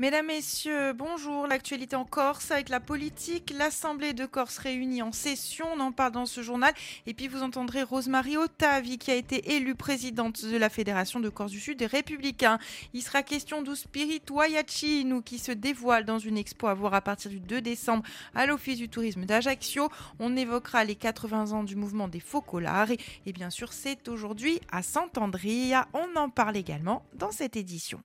Mesdames, Messieurs, bonjour. L'actualité en Corse avec la politique. L'Assemblée de Corse réunie en session. On en parle dans ce journal. Et puis vous entendrez Rosemary Otavi qui a été élue présidente de la Fédération de Corse du Sud des Républicains. Il sera question du Spirit nous qui se dévoile dans une expo à voir à partir du 2 décembre à l'Office du tourisme d'Ajaccio. On évoquera les 80 ans du mouvement des Focolars. Et bien sûr, c'est aujourd'hui à Sant'Andrea. On en parle également dans cette édition.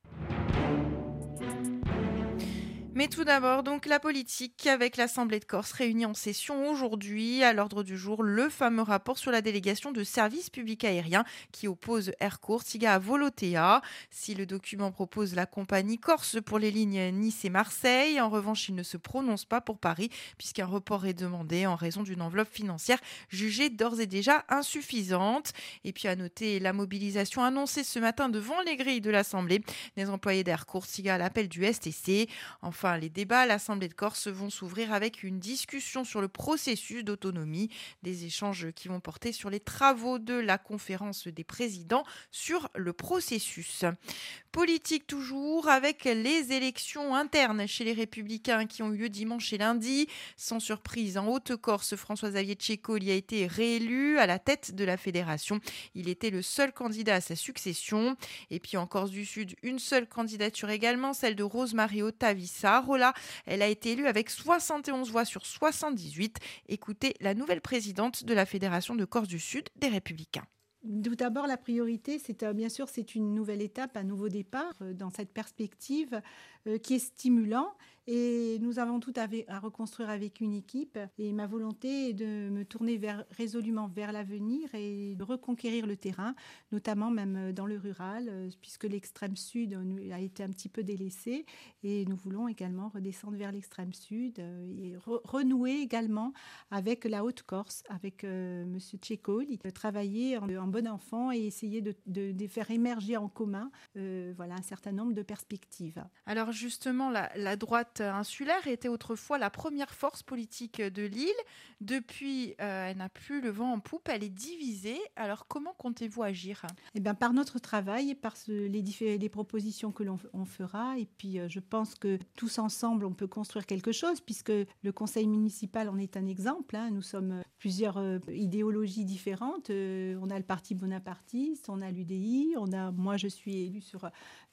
Mais tout d'abord, donc la politique avec l'Assemblée de Corse réunie en session aujourd'hui. À l'ordre du jour, le fameux rapport sur la délégation de services publics aériens qui oppose Air Corsica à Volotea. Si le document propose la compagnie Corse pour les lignes Nice et Marseille, en revanche, il ne se prononce pas pour Paris puisqu'un report est demandé en raison d'une enveloppe financière jugée d'ores et déjà insuffisante. Et puis à noter la mobilisation annoncée ce matin devant les grilles de l'Assemblée des employés d'Air Corsica à l'appel du STC. Enfin, Les débats à l'Assemblée de Corse vont s'ouvrir avec une discussion sur le processus d'autonomie, des échanges qui vont porter sur les travaux de la conférence des présidents sur le processus. Politique toujours avec les élections internes chez les républicains qui ont eu lieu dimanche et lundi. Sans surprise, en Haute-Corse, François-Xavier Tchéco y a été réélu à la tête de la fédération. Il était le seul candidat à sa succession. Et puis en Corse du Sud, une seule candidature également, celle de Rosemarie Otavissa Rola. Elle a été élue avec 71 voix sur 78. Écoutez la nouvelle présidente de la Fédération de Corse du Sud des Républicains. Tout d'abord, la priorité, c'est euh, bien sûr, c'est une nouvelle étape, un nouveau départ euh, dans cette perspective euh, qui est stimulant. Et nous avons tout à, reconstruire avec une équipe. Et ma volonté est de me tourner résolument vers l'avenir et de reconquérir le terrain, notamment même dans le rural, puisque l'extrême sud a été un petit peu délaissé. Et nous voulons également redescendre vers l'extrême sud et renouer également avec la Haute-Corse, avec M. Tchékoli, travailler en, en bon enfant et essayer de, faire émerger en commun euh, voilà, un certain nombre de perspectives. Alors justement, la, droite insulaire était autrefois la première force politique de l'île. Depuis, euh, elle n'a plus le vent en poupe, elle est divisée. Alors comment comptez-vous agir? Eh bien, Par notre travail par les, propositions que l'on fera. Et puis euh, je pense que tous ensemble, on peut construire quelque chose, puisque le conseil municipal en est un exemple. Hein. Nous sommes plusieurs idéologies différentes. on a le parti bonapartiste, on a l'UDI, on a, moi je suis élue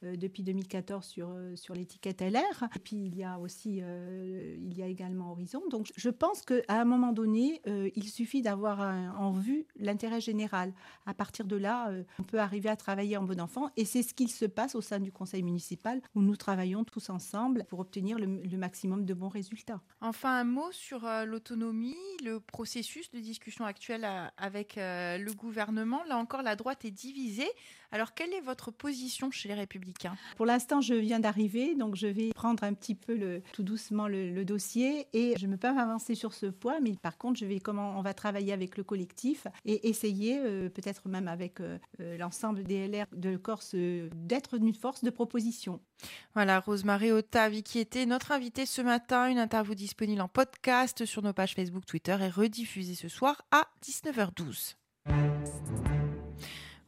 euh, depuis 2014 sur, euh, sur l'étiquette LR, et puis il y a aussi, euh, il y a également Horizon. Donc je pense qu'à un moment donné, il suffit d'avoir en vue l'intérêt général. À partir de là, on peut arriver à travailler en bon enfant, et c'est ce qu'il se passe au sein du conseil municipal, où nous travaillons tous ensemble pour obtenir le, le maximum de bons résultats. Enfin, un mot sur l'autonomie, le processus de discussion actuel avec le gouvernement là encore, la droite est divisée. Alors, quelle est votre position chez les Républicains? Pour l'instant, je viens d'arriver, donc je vais prendre un petit peu le, tout doucement le, dossier et je ne peux pas m'avancer sur ce point, mais par contre, je vais comment on va travailler avec le collectif et essayer, euh, peut-être même avec euh, euh, l'ensemble des LR de Corse, d'être une force de proposition. Voilà, Rosemary Otavi qui était notre invitée ce matin. Une interview disponible en podcast sur nos pages Facebook, Twitter et rediffusée ce soir à 19h12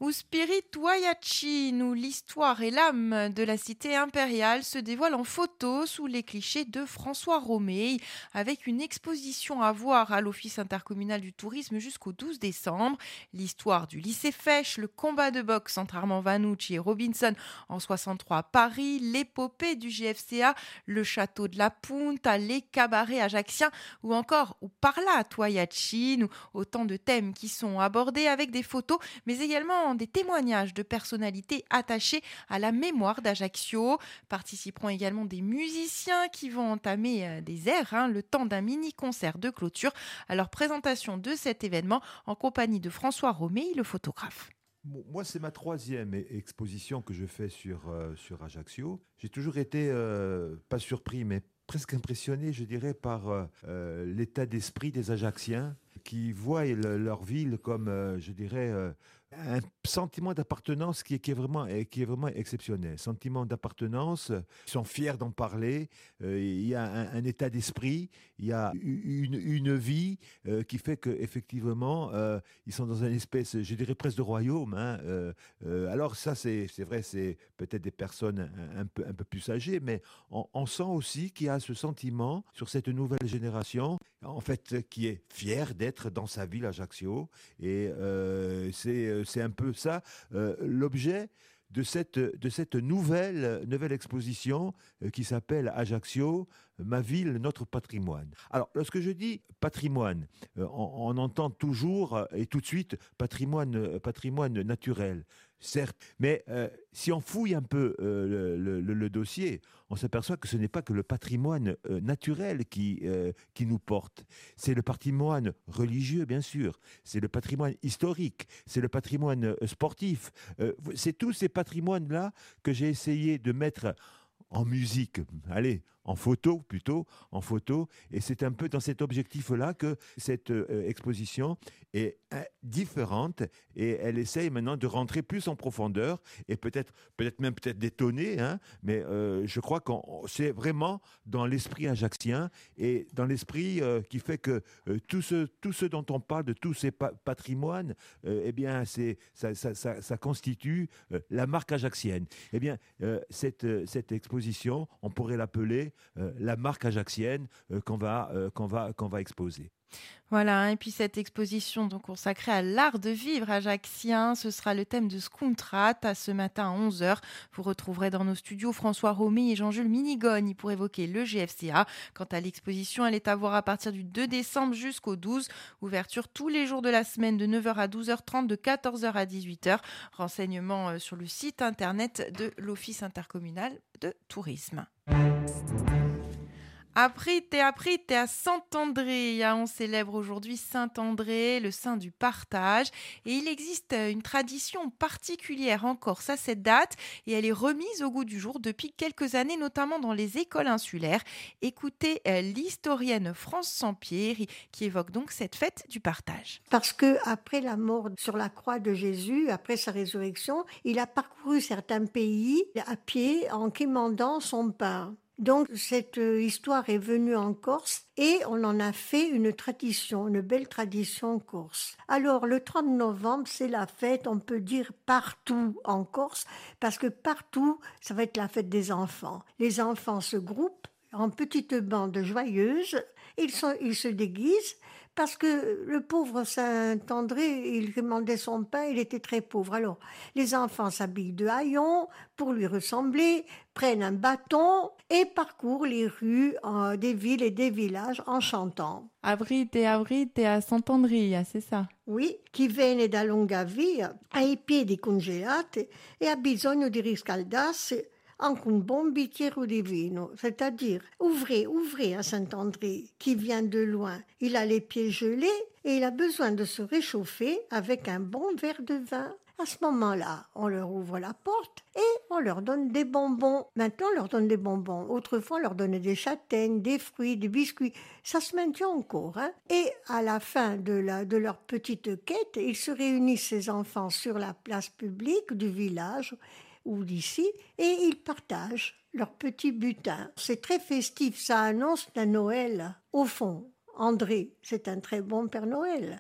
où Spirit où l'histoire et l'âme de la cité impériale se dévoilent en photo sous les clichés de François Romeil, avec une exposition à voir à l'Office intercommunal du tourisme jusqu'au 12 décembre. L'histoire du lycée Fèche, le combat de boxe entre Armand Vanucci et Robinson en 63 à Paris, l'épopée du GFCA, le château de la Punta, les cabarets ajacciens ou encore ou par là Toyachi, autant de thèmes qui sont abordés avec des photos, mais également des témoignages de personnalités attachées à la mémoire d'Ajaccio. Participeront également des musiciens qui vont entamer euh, des airs hein, le temps d'un mini-concert de clôture à leur présentation de cet événement en compagnie de François Romé, le photographe. moi, c'est ma troisième e-, exposition que je fais sur, euh, sur Ajaccio. J'ai toujours été, euh, pas surpris, mais presque impressionné, je dirais, par l'état d'esprit des Ajacciens qui voient leur ville comme, je dirais, un sentiment d'appartenance qui, est, vraiment, qui est vraiment exceptionnel. Sentiment d'appartenance, ils sont fiers d'en parler, euh, il y a un, état d'esprit, il y a une, une vie euh, qui fait qu'effectivement, euh, ils sont dans une espèce, je dirais presque de royaume. Hein, alors ça, c'est vrai, c'est peut-être des personnes un, peu, un peu plus âgées, mais on, on sent aussi qu'il y a ce sentiment sur cette nouvelle génération, en fait, qui est fière d'être dans sa ville Ajaccio. Et c'est c'est un peu ça euh, l'objet de cette, nouvelle exposition euh, qui s'appelle Ajaccio, ma ville, notre patrimoine. Alors, lorsque je dis patrimoine, euh, on, entend toujours et tout de suite patrimoine, patrimoine naturel certes, mais euh, si on fouille un peu euh, le, dossier, on s'aperçoit que ce n'est pas que le patrimoine euh, naturel qui, qui nous porte, c'est le patrimoine religieux, bien sûr, c'est le patrimoine historique, c'est le patrimoine sportif, c'est tous ces patrimoines-là que j'ai essayé de mettre en musique, allez, en photo plutôt, en photo. Et c'est un peu dans cet objectif-là que cette euh, exposition est euh, différente et elle essaye maintenant de rentrer plus en profondeur et peut-être peut-être même peut-être d'étonner, hein, mais euh, je crois que c'est vraiment dans l'esprit ajaxien et dans l'esprit qui fait que tout, ce, tout ce dont on parle, de tous ces patrimoines, eh bien, ça, ça, constitue la marque ajaxienne. Eh bien, cette, cette exposition, on pourrait l'appeler euh, la marque ajaxienne euh, qu'on va, euh, qu'on va, qu'on va exposer. Voilà, et puis cette exposition donc consacrée à l'art de vivre ajaxien, ce sera le thème de Scontrat à ce matin à 11h. Vous retrouverez dans nos studios François Romé et Jean-Jules Minigogne pour évoquer le GFCA. Quant à l'exposition, elle est à voir à partir du 2 décembre jusqu'au 12. Ouverture tous les jours de la semaine de 9h à 12h30, de 14h à 18h. Renseignements sur le site internet de l'Office intercommunal de tourisme. Aprite, aprite à Saint-André. On célèbre aujourd'hui Saint-André, le saint du partage. Et il existe une tradition particulière en Corse à cette date et elle est remise au goût du jour depuis quelques années, notamment dans les écoles insulaires. Écoutez euh, l'historienne France Sampier qui évoque donc cette fête du partage. Parce que après la mort sur la croix de Jésus, après sa résurrection, il a parcouru certains pays à pied en quémandant son pain. Donc cette euh, histoire est venue en Corse et on en a fait une tradition, une belle tradition corse. Alors le 30 novembre, c'est la fête, on peut dire partout en Corse, parce que partout, ça va être la fête des enfants. Les enfants se groupent en petites bandes joyeuses, ils, ils se déguisent parce que le pauvre Saint-André, il demandait son pain, il était très pauvre. Alors, les enfants s'habillent de haillons pour lui ressembler, prennent un bâton et parcourent les rues euh, des villes et des villages en chantant. Avrite et avrite à Sant'Andrea, c'est ça Oui, qui viene da lunga via, ai piedi congelati e ha bisogno di riscaldarsi c'est-à-dire ouvrez, ouvrez à Saint-André, qui vient de loin. Il a les pieds gelés et il a besoin de se réchauffer avec un bon verre de vin. À ce moment-là, on leur ouvre la porte et on leur donne des bonbons. Maintenant, on leur donne des bonbons. Autrefois, on leur donnait des châtaignes, des fruits, des biscuits. Ça se maintient encore. Hein et à la fin de, la, de leur petite quête, ils se réunissent, ces enfants, sur la place publique du village ou d'ici, et ils partagent leur petit butin. C'est très festif, ça annonce la Noël. Au fond, André, c'est un très bon Père Noël.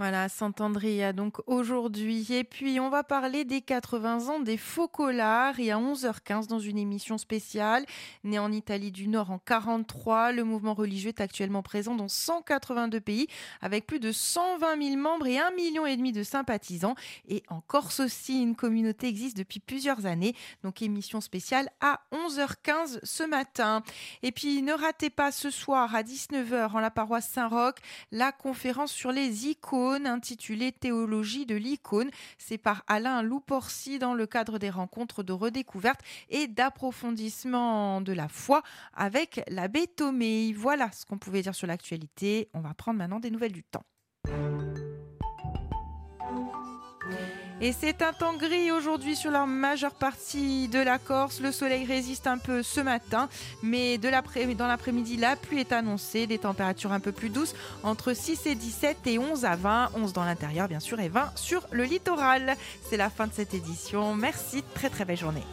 Voilà, Saint-Andrea donc aujourd'hui. Et puis on va parler des 80 ans des Focolars et à 11h15 dans une émission spéciale. Né en Italie du Nord en 43, le mouvement religieux est actuellement présent dans 182 pays avec plus de 120 000 membres et 1,5 million et demi de sympathisants. Et en Corse aussi, une communauté existe depuis plusieurs années. Donc émission spéciale à 11h15 ce matin. Et puis ne ratez pas ce soir à 19h en la paroisse Saint-Roch la conférence sur les icônes intitulé Théologie de l'icône. C'est par Alain Louporci dans le cadre des rencontres de redécouverte et d'approfondissement de la foi avec l'abbé Thomé. Voilà ce qu'on pouvait dire sur l'actualité. On va prendre maintenant des nouvelles du temps. Et c'est un temps gris aujourd'hui sur la majeure partie de la Corse. Le soleil résiste un peu ce matin, mais dans l'après-midi, la pluie est annoncée. Des températures un peu plus douces, entre 6 et 17 et 11 à 20. 11 dans l'intérieur, bien sûr, et 20 sur le littoral. C'est la fin de cette édition. Merci, très très belle journée.